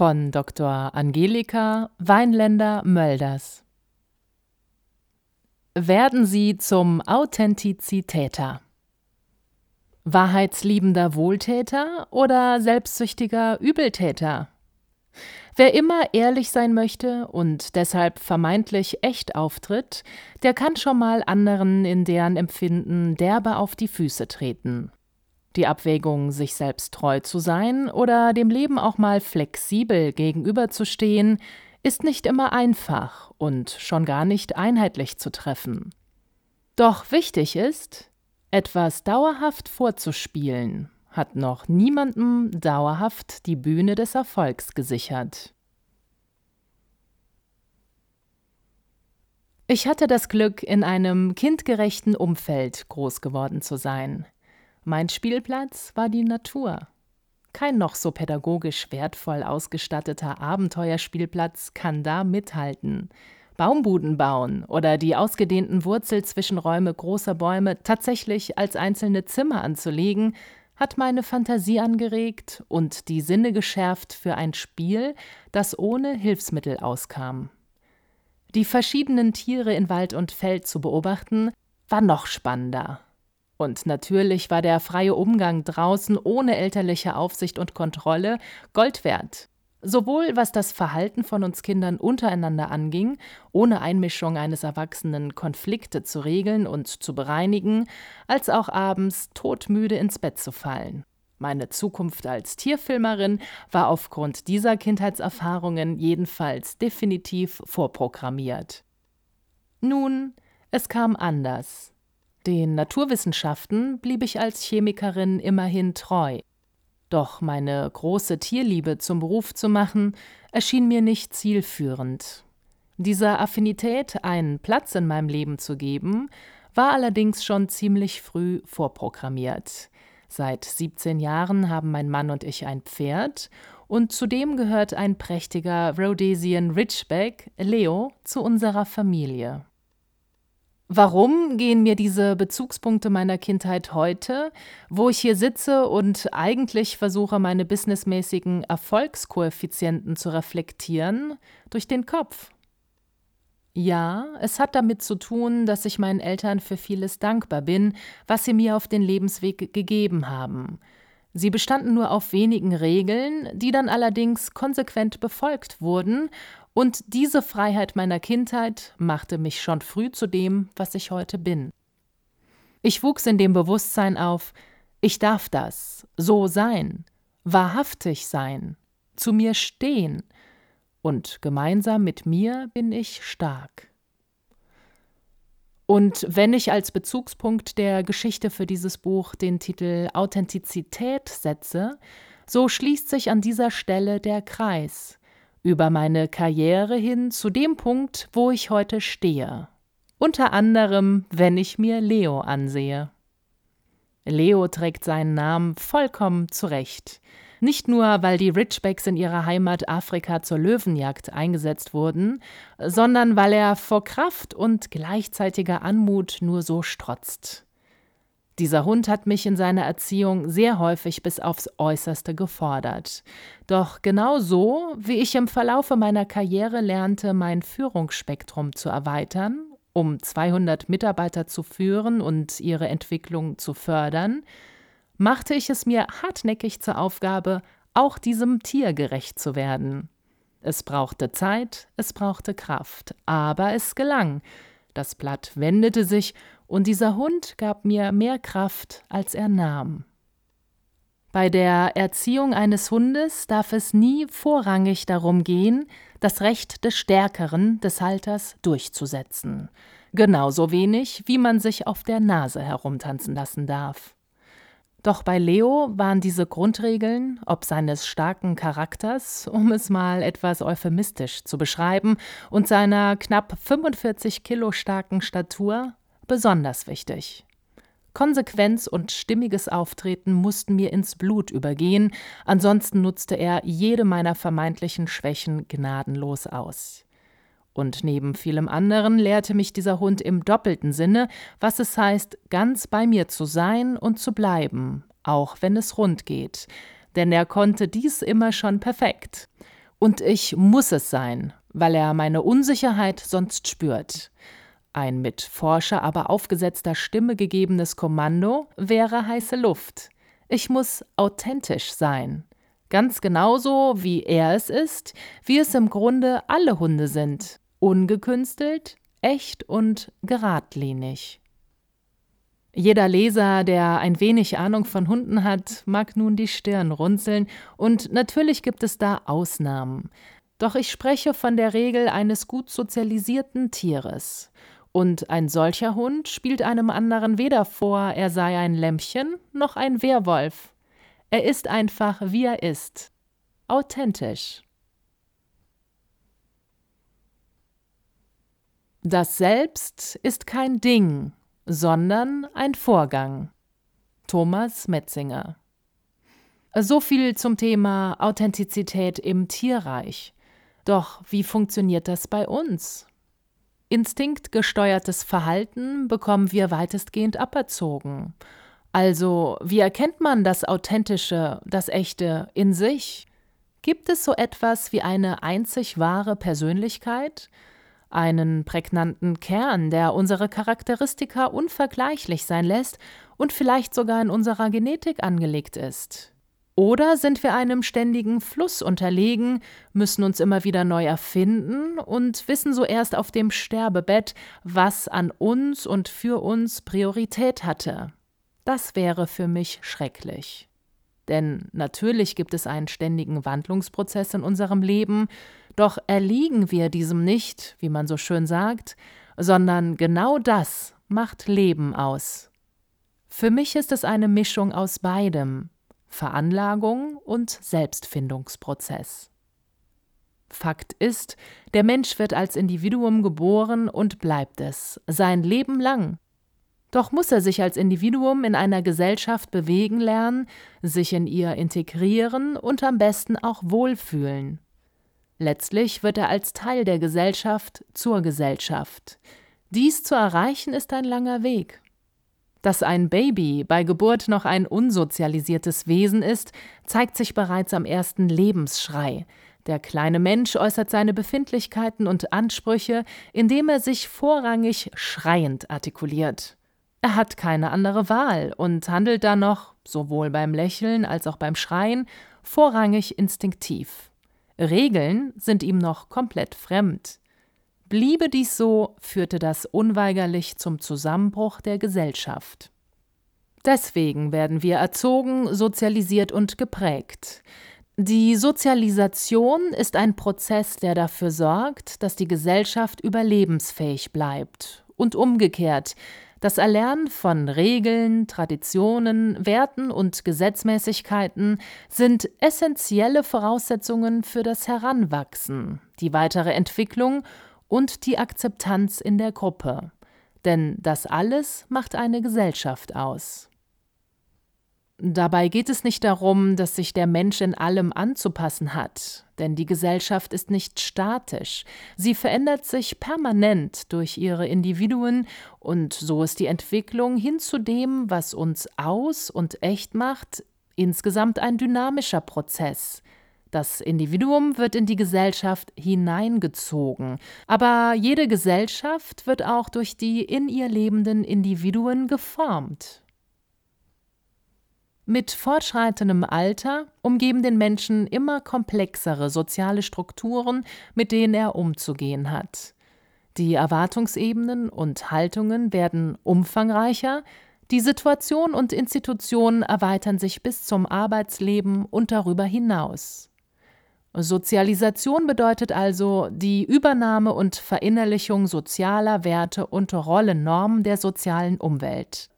von Dr. Angelika Weinländer-Mölders. Werden Sie zum Authentizitäter. Wahrheitsliebender Wohltäter oder selbstsüchtiger Übeltäter? Wer immer ehrlich sein möchte und deshalb vermeintlich echt auftritt, der kann schon mal anderen in deren Empfinden derbe auf die Füße treten. Die Abwägung, sich selbst treu zu sein oder dem Leben auch mal flexibel gegenüberzustehen, ist nicht immer einfach und schon gar nicht einheitlich zu treffen. Doch wichtig ist, etwas dauerhaft vorzuspielen, hat noch niemandem dauerhaft die Bühne des Erfolgs gesichert. Ich hatte das Glück, in einem kindgerechten Umfeld groß geworden zu sein. Mein Spielplatz war die Natur. Kein noch so pädagogisch wertvoll ausgestatteter Abenteuerspielplatz kann da mithalten. Baumbuden bauen oder die ausgedehnten Wurzelzwischenräume großer Bäume tatsächlich als einzelne Zimmer anzulegen, hat meine Fantasie angeregt und die Sinne geschärft für ein Spiel, das ohne Hilfsmittel auskam. Die verschiedenen Tiere in Wald und Feld zu beobachten, war noch spannender. Und natürlich war der freie Umgang draußen ohne elterliche Aufsicht und Kontrolle Gold wert. Sowohl was das Verhalten von uns Kindern untereinander anging, ohne Einmischung eines Erwachsenen Konflikte zu regeln und zu bereinigen, als auch abends todmüde ins Bett zu fallen. Meine Zukunft als Tierfilmerin war aufgrund dieser Kindheitserfahrungen jedenfalls definitiv vorprogrammiert. Nun, es kam anders. Den Naturwissenschaften blieb ich als Chemikerin immerhin treu. Doch meine große Tierliebe zum Beruf zu machen, erschien mir nicht zielführend. Dieser Affinität einen Platz in meinem Leben zu geben, war allerdings schon ziemlich früh vorprogrammiert. Seit 17 Jahren haben mein Mann und ich ein Pferd und zudem gehört ein prächtiger Rhodesian Ridgeback, Leo, zu unserer Familie. Warum gehen mir diese Bezugspunkte meiner Kindheit heute, wo ich hier sitze und eigentlich versuche, meine businessmäßigen Erfolgskoeffizienten zu reflektieren, durch den Kopf? Ja, es hat damit zu tun, dass ich meinen Eltern für vieles dankbar bin, was sie mir auf den Lebensweg gegeben haben. Sie bestanden nur auf wenigen Regeln, die dann allerdings konsequent befolgt wurden und diese Freiheit meiner Kindheit machte mich schon früh zu dem, was ich heute bin. Ich wuchs in dem Bewusstsein auf, ich darf das, so sein, wahrhaftig sein, zu mir stehen, und gemeinsam mit mir bin ich stark. Und wenn ich als Bezugspunkt der Geschichte für dieses Buch den Titel Authentizität setze, so schließt sich an dieser Stelle der Kreis über meine Karriere hin zu dem Punkt, wo ich heute stehe. Unter anderem, wenn ich mir Leo ansehe. Leo trägt seinen Namen vollkommen zurecht. Nicht nur, weil die Ridgebacks in ihrer Heimat Afrika zur Löwenjagd eingesetzt wurden, sondern weil er vor Kraft und gleichzeitiger Anmut nur so strotzt. Dieser Hund hat mich in seiner Erziehung sehr häufig bis aufs Äußerste gefordert. Doch genau so, wie ich im Verlaufe meiner Karriere lernte, mein Führungsspektrum zu erweitern, um 200 Mitarbeiter zu führen und ihre Entwicklung zu fördern, machte ich es mir hartnäckig zur Aufgabe, auch diesem Tier gerecht zu werden. Es brauchte Zeit, es brauchte Kraft, aber es gelang. Das Blatt wendete sich und dieser Hund gab mir mehr Kraft, als er nahm. Bei der Erziehung eines Hundes darf es nie vorrangig darum gehen, das Recht des Stärkeren, des Halters, durchzusetzen. Genauso wenig, wie man sich auf der Nase herumtanzen lassen darf. Doch bei Leo waren diese Grundregeln, ob seines starken Charakters, um es mal etwas euphemistisch zu beschreiben, und seiner knapp 45 Kilo starken Statur, besonders wichtig. Konsequenz und stimmiges Auftreten mussten mir ins Blut übergehen, ansonsten nutzte er jede meiner vermeintlichen Schwächen gnadenlos aus. Und neben vielem anderen lehrte mich dieser Hund im doppelten Sinne, was es heißt, ganz bei mir zu sein und zu bleiben, auch wenn es rund geht. Denn er konnte dies immer schon perfekt. Und ich muss es sein, weil er meine Unsicherheit sonst spürt. Ein mit Forscher aber aufgesetzter Stimme gegebenes Kommando wäre heiße Luft. Ich muss authentisch sein. Ganz genauso, wie er es ist, wie es im Grunde alle Hunde sind. Ungekünstelt, echt und geradlinig. Jeder Leser, der ein wenig Ahnung von Hunden hat, mag nun die Stirn runzeln, und natürlich gibt es da Ausnahmen. Doch ich spreche von der Regel eines gut sozialisierten Tieres. Und ein solcher Hund spielt einem anderen weder vor, er sei ein Lämpchen noch ein Werwolf. Er ist einfach, wie er ist. Authentisch. Das Selbst ist kein Ding, sondern ein Vorgang. Thomas Metzinger. So viel zum Thema Authentizität im Tierreich. Doch wie funktioniert das bei uns? Instinktgesteuertes Verhalten bekommen wir weitestgehend aberzogen. Also, wie erkennt man das Authentische, das Echte in sich? Gibt es so etwas wie eine einzig wahre Persönlichkeit? Einen prägnanten Kern, der unsere Charakteristika unvergleichlich sein lässt und vielleicht sogar in unserer Genetik angelegt ist? Oder sind wir einem ständigen Fluss unterlegen, müssen uns immer wieder neu erfinden und wissen so erst auf dem Sterbebett, was an uns und für uns Priorität hatte. Das wäre für mich schrecklich. Denn natürlich gibt es einen ständigen Wandlungsprozess in unserem Leben, doch erliegen wir diesem nicht, wie man so schön sagt, sondern genau das macht Leben aus. Für mich ist es eine Mischung aus beidem, Veranlagung und Selbstfindungsprozess. Fakt ist, der Mensch wird als Individuum geboren und bleibt es, sein Leben lang. Doch muss er sich als Individuum in einer Gesellschaft bewegen lernen, sich in ihr integrieren und am besten auch wohlfühlen. Letztlich wird er als Teil der Gesellschaft zur Gesellschaft. Dies zu erreichen ist ein langer Weg. Dass ein Baby bei Geburt noch ein unsozialisiertes Wesen ist, zeigt sich bereits am ersten Lebensschrei. Der kleine Mensch äußert seine Befindlichkeiten und Ansprüche, indem er sich vorrangig schreiend artikuliert. Er hat keine andere Wahl und handelt dann noch, sowohl beim Lächeln als auch beim Schreien, vorrangig instinktiv. Regeln sind ihm noch komplett fremd. Bliebe dies so, führte das unweigerlich zum Zusammenbruch der Gesellschaft. Deswegen werden wir erzogen, sozialisiert und geprägt. Die Sozialisation ist ein Prozess, der dafür sorgt, dass die Gesellschaft überlebensfähig bleibt und umgekehrt, das Erlernen von Regeln, Traditionen, Werten und Gesetzmäßigkeiten sind essentielle Voraussetzungen für das Heranwachsen, die weitere Entwicklung und die Akzeptanz in der Gruppe. Denn das alles macht eine Gesellschaft aus. Dabei geht es nicht darum, dass sich der Mensch in allem anzupassen hat, denn die Gesellschaft ist nicht statisch, sie verändert sich permanent durch ihre Individuen, und so ist die Entwicklung hin zu dem, was uns aus und echt macht, insgesamt ein dynamischer Prozess, das Individuum wird in die Gesellschaft hineingezogen, aber jede Gesellschaft wird auch durch die in ihr lebenden Individuen geformt. Mit fortschreitendem Alter umgeben den Menschen immer komplexere soziale Strukturen, mit denen er umzugehen hat. Die Erwartungsebenen und Haltungen werden umfangreicher, die Situation und Institutionen erweitern sich bis zum Arbeitsleben und darüber hinaus. Sozialisation bedeutet also die Übernahme und Verinnerlichung sozialer Werte und Rollennormen der sozialen Umwelt.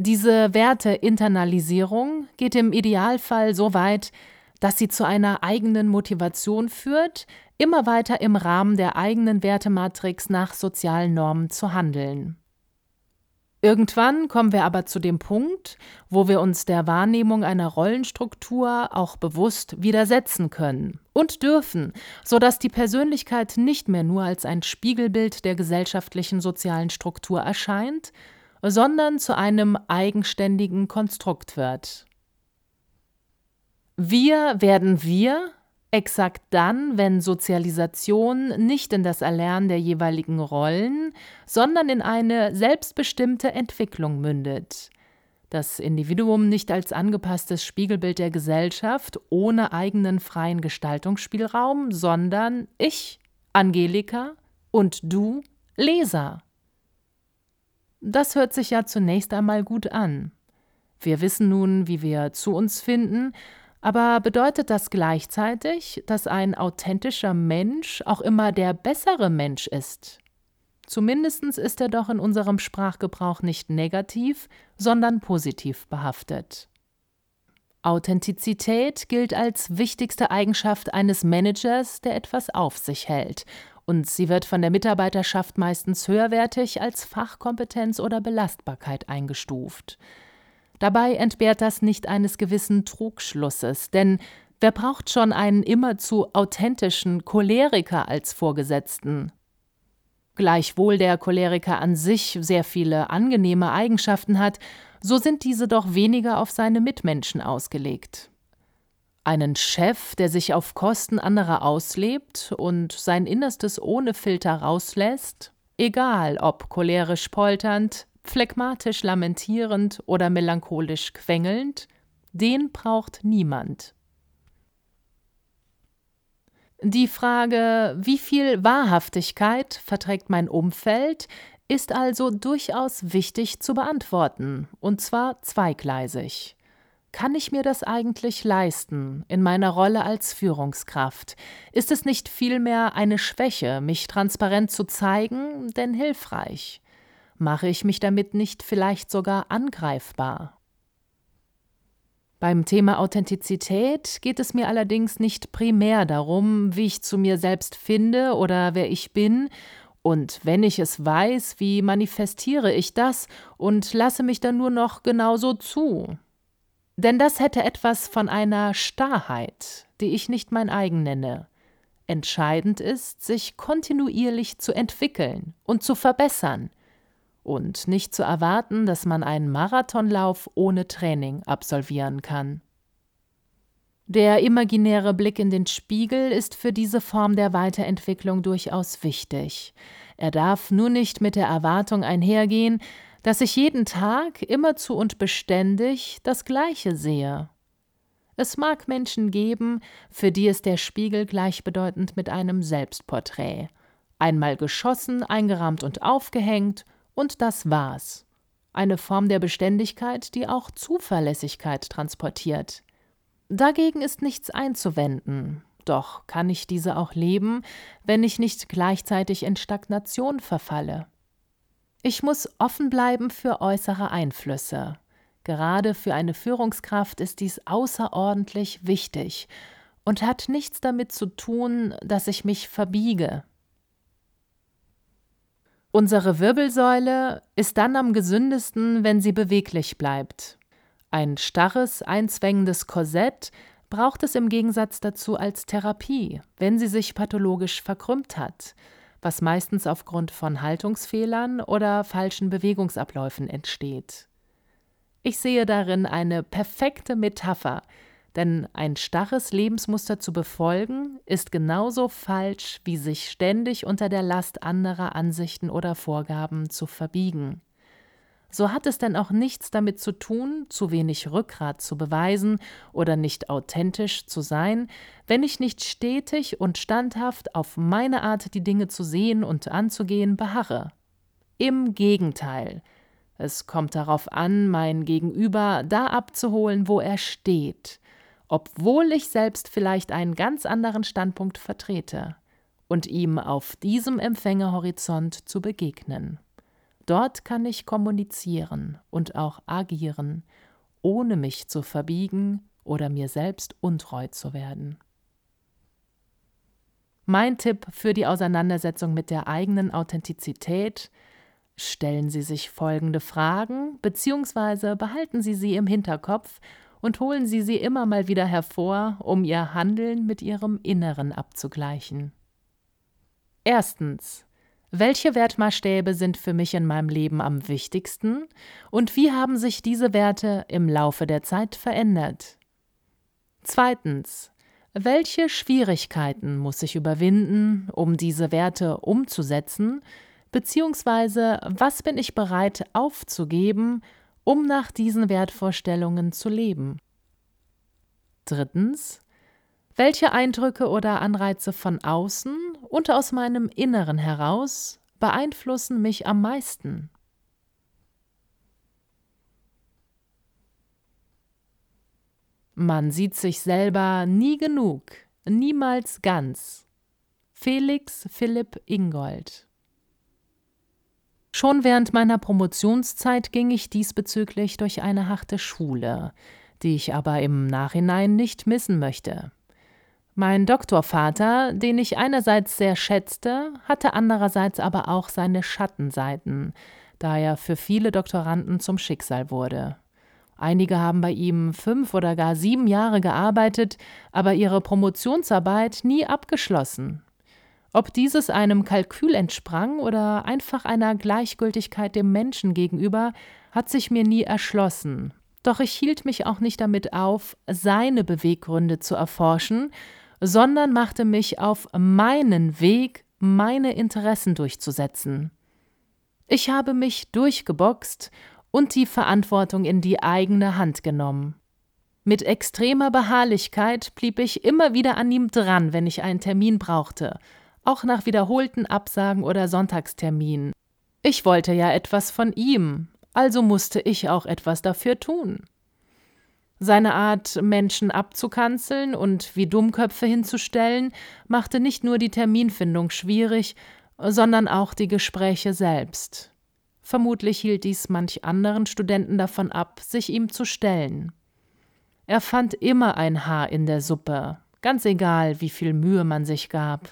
Diese Werteinternalisierung geht im Idealfall so weit, dass sie zu einer eigenen Motivation führt, immer weiter im Rahmen der eigenen Wertematrix nach sozialen Normen zu handeln. Irgendwann kommen wir aber zu dem Punkt, wo wir uns der Wahrnehmung einer Rollenstruktur auch bewusst widersetzen können und dürfen, sodass die Persönlichkeit nicht mehr nur als ein Spiegelbild der gesellschaftlichen sozialen Struktur erscheint, sondern zu einem eigenständigen Konstrukt wird. Wir werden wir, Exakt dann, wenn Sozialisation nicht in das Erlernen der jeweiligen Rollen, sondern in eine selbstbestimmte Entwicklung mündet. Das Individuum nicht als angepasstes Spiegelbild der Gesellschaft ohne eigenen freien Gestaltungsspielraum, sondern ich, Angelika, und du, Leser. Das hört sich ja zunächst einmal gut an. Wir wissen nun, wie wir zu uns finden, aber bedeutet das gleichzeitig, dass ein authentischer Mensch auch immer der bessere Mensch ist? Zumindest ist er doch in unserem Sprachgebrauch nicht negativ, sondern positiv behaftet. Authentizität gilt als wichtigste Eigenschaft eines Managers, der etwas auf sich hält, und sie wird von der Mitarbeiterschaft meistens höherwertig als Fachkompetenz oder Belastbarkeit eingestuft. Dabei entbehrt das nicht eines gewissen Trugschlusses, denn wer braucht schon einen immerzu authentischen Choleriker als Vorgesetzten? Gleichwohl der Choleriker an sich sehr viele angenehme Eigenschaften hat, so sind diese doch weniger auf seine Mitmenschen ausgelegt. Einen Chef, der sich auf Kosten anderer auslebt und sein Innerstes ohne Filter rauslässt, egal ob cholerisch polternd, phlegmatisch lamentierend oder melancholisch quengelnd, den braucht niemand. Die Frage, wie viel Wahrhaftigkeit verträgt mein Umfeld, ist also durchaus wichtig zu beantworten, und zwar zweigleisig. Kann ich mir das eigentlich leisten in meiner Rolle als Führungskraft? Ist es nicht vielmehr eine Schwäche, mich transparent zu zeigen, denn hilfreich? Mache ich mich damit nicht vielleicht sogar angreifbar? Beim Thema Authentizität geht es mir allerdings nicht primär darum, wie ich zu mir selbst finde oder wer ich bin, und wenn ich es weiß, wie manifestiere ich das und lasse mich dann nur noch genauso zu. Denn das hätte etwas von einer Starrheit, die ich nicht mein eigen nenne. Entscheidend ist, sich kontinuierlich zu entwickeln und zu verbessern, und nicht zu erwarten, dass man einen Marathonlauf ohne Training absolvieren kann. Der imaginäre Blick in den Spiegel ist für diese Form der Weiterentwicklung durchaus wichtig. Er darf nur nicht mit der Erwartung einhergehen, dass ich jeden Tag immerzu und beständig das Gleiche sehe. Es mag Menschen geben, für die ist der Spiegel gleichbedeutend mit einem Selbstporträt. Einmal geschossen, eingerahmt und aufgehängt, und das war's. Eine Form der Beständigkeit, die auch Zuverlässigkeit transportiert. Dagegen ist nichts einzuwenden. Doch kann ich diese auch leben, wenn ich nicht gleichzeitig in Stagnation verfalle. Ich muss offen bleiben für äußere Einflüsse. Gerade für eine Führungskraft ist dies außerordentlich wichtig und hat nichts damit zu tun, dass ich mich verbiege, Unsere Wirbelsäule ist dann am gesündesten, wenn sie beweglich bleibt. Ein starres, einzwängendes Korsett braucht es im Gegensatz dazu als Therapie, wenn sie sich pathologisch verkrümmt hat, was meistens aufgrund von Haltungsfehlern oder falschen Bewegungsabläufen entsteht. Ich sehe darin eine perfekte Metapher denn ein starres Lebensmuster zu befolgen, ist genauso falsch, wie sich ständig unter der Last anderer Ansichten oder Vorgaben zu verbiegen. So hat es denn auch nichts damit zu tun, zu wenig Rückgrat zu beweisen oder nicht authentisch zu sein, wenn ich nicht stetig und standhaft auf meine Art, die Dinge zu sehen und anzugehen, beharre. Im Gegenteil, es kommt darauf an, mein Gegenüber da abzuholen, wo er steht, obwohl ich selbst vielleicht einen ganz anderen Standpunkt vertrete, und ihm auf diesem Empfängerhorizont zu begegnen. Dort kann ich kommunizieren und auch agieren, ohne mich zu verbiegen oder mir selbst untreu zu werden. Mein Tipp für die Auseinandersetzung mit der eigenen Authentizität Stellen Sie sich folgende Fragen, beziehungsweise behalten Sie sie im Hinterkopf und holen Sie sie immer mal wieder hervor, um Ihr Handeln mit Ihrem Inneren abzugleichen. Erstens. Welche Wertmaßstäbe sind für mich in meinem Leben am wichtigsten und wie haben sich diese Werte im Laufe der Zeit verändert? Zweitens. Welche Schwierigkeiten muss ich überwinden, um diese Werte umzusetzen, beziehungsweise was bin ich bereit aufzugeben, um nach diesen Wertvorstellungen zu leben? Drittens. Welche Eindrücke oder Anreize von außen und aus meinem Inneren heraus beeinflussen mich am meisten? Man sieht sich selber nie genug, niemals ganz. Felix Philipp Ingold Schon während meiner Promotionszeit ging ich diesbezüglich durch eine harte Schule, die ich aber im Nachhinein nicht missen möchte. Mein Doktorvater, den ich einerseits sehr schätzte, hatte andererseits aber auch seine Schattenseiten, da er für viele Doktoranden zum Schicksal wurde. Einige haben bei ihm fünf oder gar sieben Jahre gearbeitet, aber ihre Promotionsarbeit nie abgeschlossen. Ob dieses einem Kalkül entsprang oder einfach einer Gleichgültigkeit dem Menschen gegenüber, hat sich mir nie erschlossen. Doch ich hielt mich auch nicht damit auf, seine Beweggründe zu erforschen, sondern machte mich auf meinen Weg, meine Interessen durchzusetzen. Ich habe mich durchgeboxt und die Verantwortung in die eigene Hand genommen. Mit extremer Beharrlichkeit blieb ich immer wieder an ihm dran, wenn ich einen Termin brauchte, auch nach wiederholten Absagen oder Sonntagsterminen. Ich wollte ja etwas von ihm, also musste ich auch etwas dafür tun. Seine Art, Menschen abzukanzeln und wie Dummköpfe hinzustellen, machte nicht nur die Terminfindung schwierig, sondern auch die Gespräche selbst. Vermutlich hielt dies manch anderen Studenten davon ab, sich ihm zu stellen. Er fand immer ein Haar in der Suppe, ganz egal, wie viel Mühe man sich gab.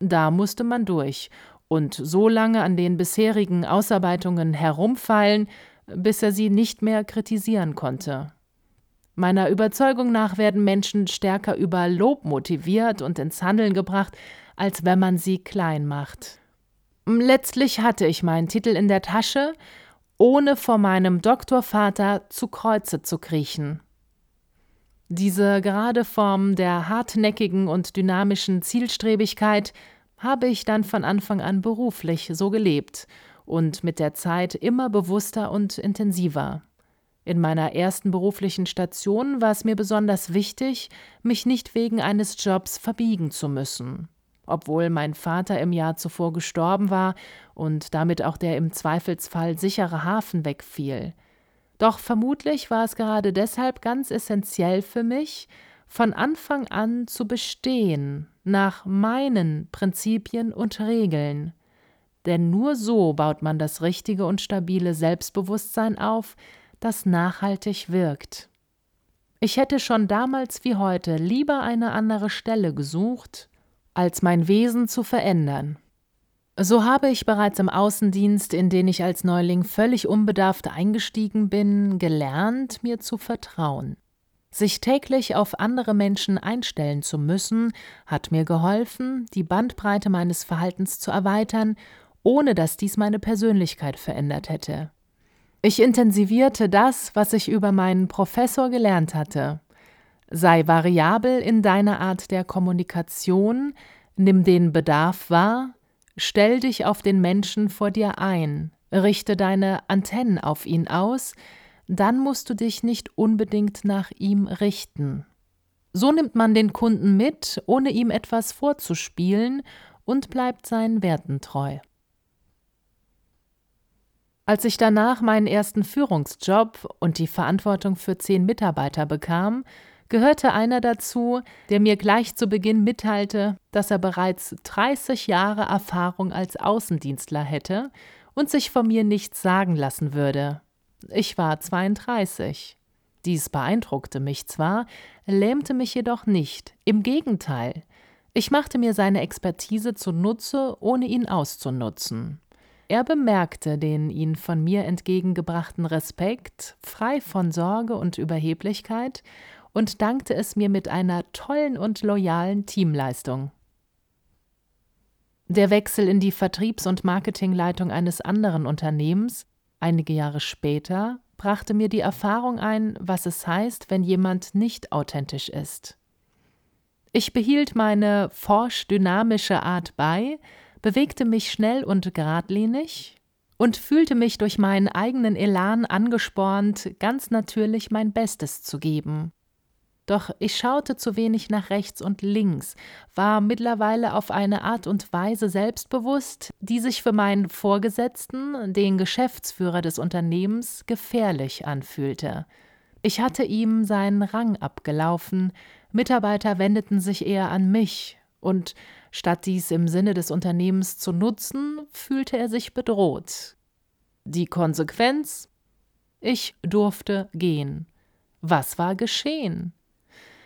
Da musste man durch und so lange an den bisherigen Ausarbeitungen herumfallen, bis er sie nicht mehr kritisieren konnte. Meiner Überzeugung nach werden Menschen stärker über Lob motiviert und ins Handeln gebracht, als wenn man sie klein macht. Letztlich hatte ich meinen Titel in der Tasche, ohne vor meinem Doktorvater zu Kreuze zu kriechen. Diese gerade Form der hartnäckigen und dynamischen Zielstrebigkeit habe ich dann von Anfang an beruflich so gelebt und mit der Zeit immer bewusster und intensiver. In meiner ersten beruflichen Station war es mir besonders wichtig, mich nicht wegen eines Jobs verbiegen zu müssen obwohl mein Vater im Jahr zuvor gestorben war und damit auch der im Zweifelsfall sichere Hafen wegfiel. Doch vermutlich war es gerade deshalb ganz essentiell für mich, von Anfang an zu bestehen nach meinen Prinzipien und Regeln. Denn nur so baut man das richtige und stabile Selbstbewusstsein auf, das nachhaltig wirkt. Ich hätte schon damals wie heute lieber eine andere Stelle gesucht, als mein Wesen zu verändern. So habe ich bereits im Außendienst, in den ich als Neuling völlig unbedarft eingestiegen bin, gelernt, mir zu vertrauen. Sich täglich auf andere Menschen einstellen zu müssen, hat mir geholfen, die Bandbreite meines Verhaltens zu erweitern, ohne dass dies meine Persönlichkeit verändert hätte. Ich intensivierte das, was ich über meinen Professor gelernt hatte. Sei variabel in deiner Art der Kommunikation, nimm den Bedarf wahr, stell dich auf den Menschen vor dir ein, richte deine Antennen auf ihn aus, dann musst du dich nicht unbedingt nach ihm richten. So nimmt man den Kunden mit, ohne ihm etwas vorzuspielen und bleibt seinen Werten treu. Als ich danach meinen ersten Führungsjob und die Verantwortung für zehn Mitarbeiter bekam, gehörte einer dazu, der mir gleich zu Beginn mitteilte, dass er bereits 30 Jahre Erfahrung als Außendienstler hätte und sich von mir nichts sagen lassen würde. Ich war 32. Dies beeindruckte mich zwar, lähmte mich jedoch nicht, im Gegenteil. Ich machte mir seine Expertise zunutze, ohne ihn auszunutzen. Er bemerkte den ihn von mir entgegengebrachten Respekt, frei von Sorge und Überheblichkeit, und dankte es mir mit einer tollen und loyalen Teamleistung. Der Wechsel in die Vertriebs- und Marketingleitung eines anderen Unternehmens, einige Jahre später, brachte mir die Erfahrung ein, was es heißt, wenn jemand nicht authentisch ist. Ich behielt meine forsch dynamische Art bei, bewegte mich schnell und geradlinig und fühlte mich durch meinen eigenen Elan angespornt, ganz natürlich mein Bestes zu geben. Doch ich schaute zu wenig nach rechts und links, war mittlerweile auf eine Art und Weise selbstbewusst, die sich für meinen Vorgesetzten, den Geschäftsführer des Unternehmens, gefährlich anfühlte. Ich hatte ihm seinen Rang abgelaufen, Mitarbeiter wendeten sich eher an mich, und statt dies im Sinne des Unternehmens zu nutzen, fühlte er sich bedroht. Die Konsequenz? Ich durfte gehen. Was war geschehen?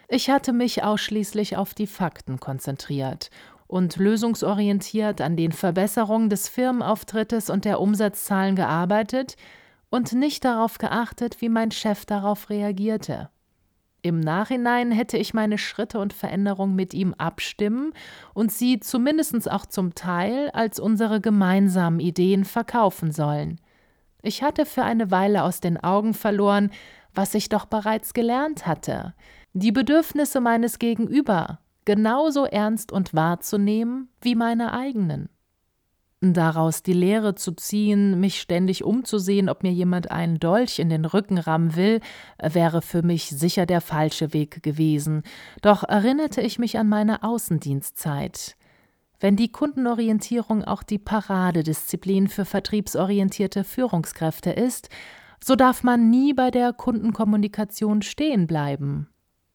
Ich hatte mich ausschließlich auf die Fakten konzentriert und lösungsorientiert an den Verbesserungen des Firmenauftrittes und der Umsatzzahlen gearbeitet und nicht darauf geachtet, wie mein Chef darauf reagierte. Im Nachhinein hätte ich meine Schritte und Veränderungen mit ihm abstimmen und sie zumindest auch zum Teil als unsere gemeinsamen Ideen verkaufen sollen. Ich hatte für eine Weile aus den Augen verloren, was ich doch bereits gelernt hatte, die Bedürfnisse meines Gegenüber genauso ernst und wahrzunehmen wie meine eigenen daraus die Lehre zu ziehen, mich ständig umzusehen, ob mir jemand einen Dolch in den Rücken rammen will, wäre für mich sicher der falsche Weg gewesen. Doch erinnerte ich mich an meine Außendienstzeit. Wenn die Kundenorientierung auch die Paradedisziplin für vertriebsorientierte Führungskräfte ist, so darf man nie bei der Kundenkommunikation stehen bleiben.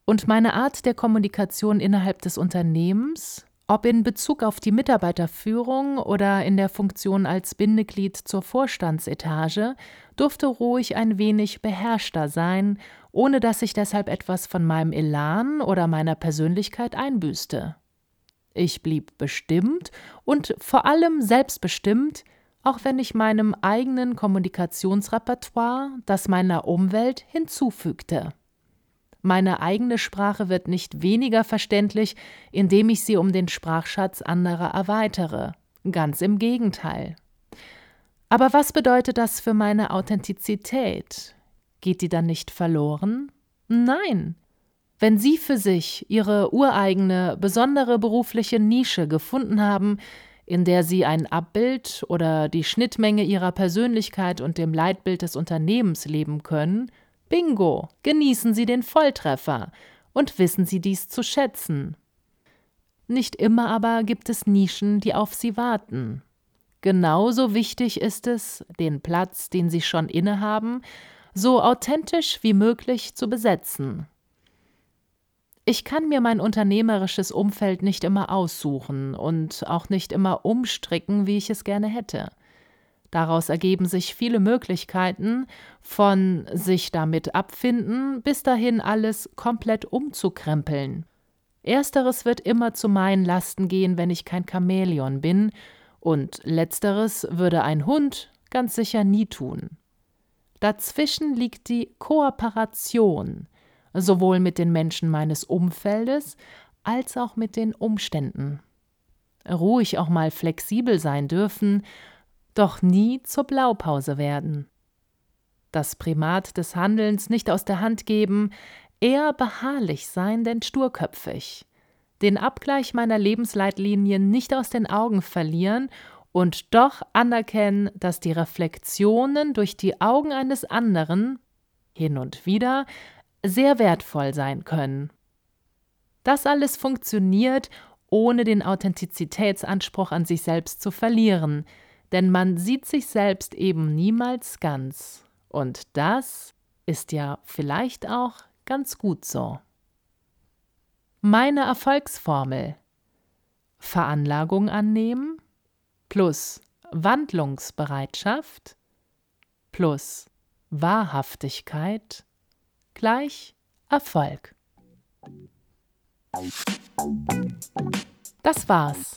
Und meine Art der Kommunikation innerhalb des Unternehmens ob in Bezug auf die Mitarbeiterführung oder in der Funktion als Bindeglied zur Vorstandsetage, durfte ruhig ein wenig beherrschter sein, ohne dass ich deshalb etwas von meinem Elan oder meiner Persönlichkeit einbüßte. Ich blieb bestimmt und vor allem selbstbestimmt, auch wenn ich meinem eigenen Kommunikationsrepertoire das meiner Umwelt hinzufügte. Meine eigene Sprache wird nicht weniger verständlich, indem ich sie um den Sprachschatz anderer erweitere. Ganz im Gegenteil. Aber was bedeutet das für meine Authentizität? Geht die dann nicht verloren? Nein. Wenn Sie für sich Ihre ureigene, besondere berufliche Nische gefunden haben, in der Sie ein Abbild oder die Schnittmenge Ihrer Persönlichkeit und dem Leitbild des Unternehmens leben können, Bingo, genießen Sie den Volltreffer und wissen Sie dies zu schätzen. Nicht immer aber gibt es Nischen, die auf Sie warten. Genauso wichtig ist es, den Platz, den Sie schon innehaben, so authentisch wie möglich zu besetzen. Ich kann mir mein unternehmerisches Umfeld nicht immer aussuchen und auch nicht immer umstricken, wie ich es gerne hätte. Daraus ergeben sich viele Möglichkeiten, von sich damit abfinden bis dahin alles komplett umzukrempeln. Ersteres wird immer zu meinen Lasten gehen, wenn ich kein Chamäleon bin, und letzteres würde ein Hund ganz sicher nie tun. Dazwischen liegt die Kooperation, sowohl mit den Menschen meines Umfeldes als auch mit den Umständen. Ruhig auch mal flexibel sein dürfen, doch nie zur Blaupause werden. Das Primat des Handelns nicht aus der Hand geben, eher beharrlich sein, denn sturköpfig. Den Abgleich meiner Lebensleitlinien nicht aus den Augen verlieren und doch anerkennen, dass die Reflexionen durch die Augen eines anderen hin und wieder sehr wertvoll sein können. Das alles funktioniert, ohne den Authentizitätsanspruch an sich selbst zu verlieren, denn man sieht sich selbst eben niemals ganz. Und das ist ja vielleicht auch ganz gut so. Meine Erfolgsformel Veranlagung annehmen plus Wandlungsbereitschaft plus Wahrhaftigkeit gleich Erfolg. Das war's.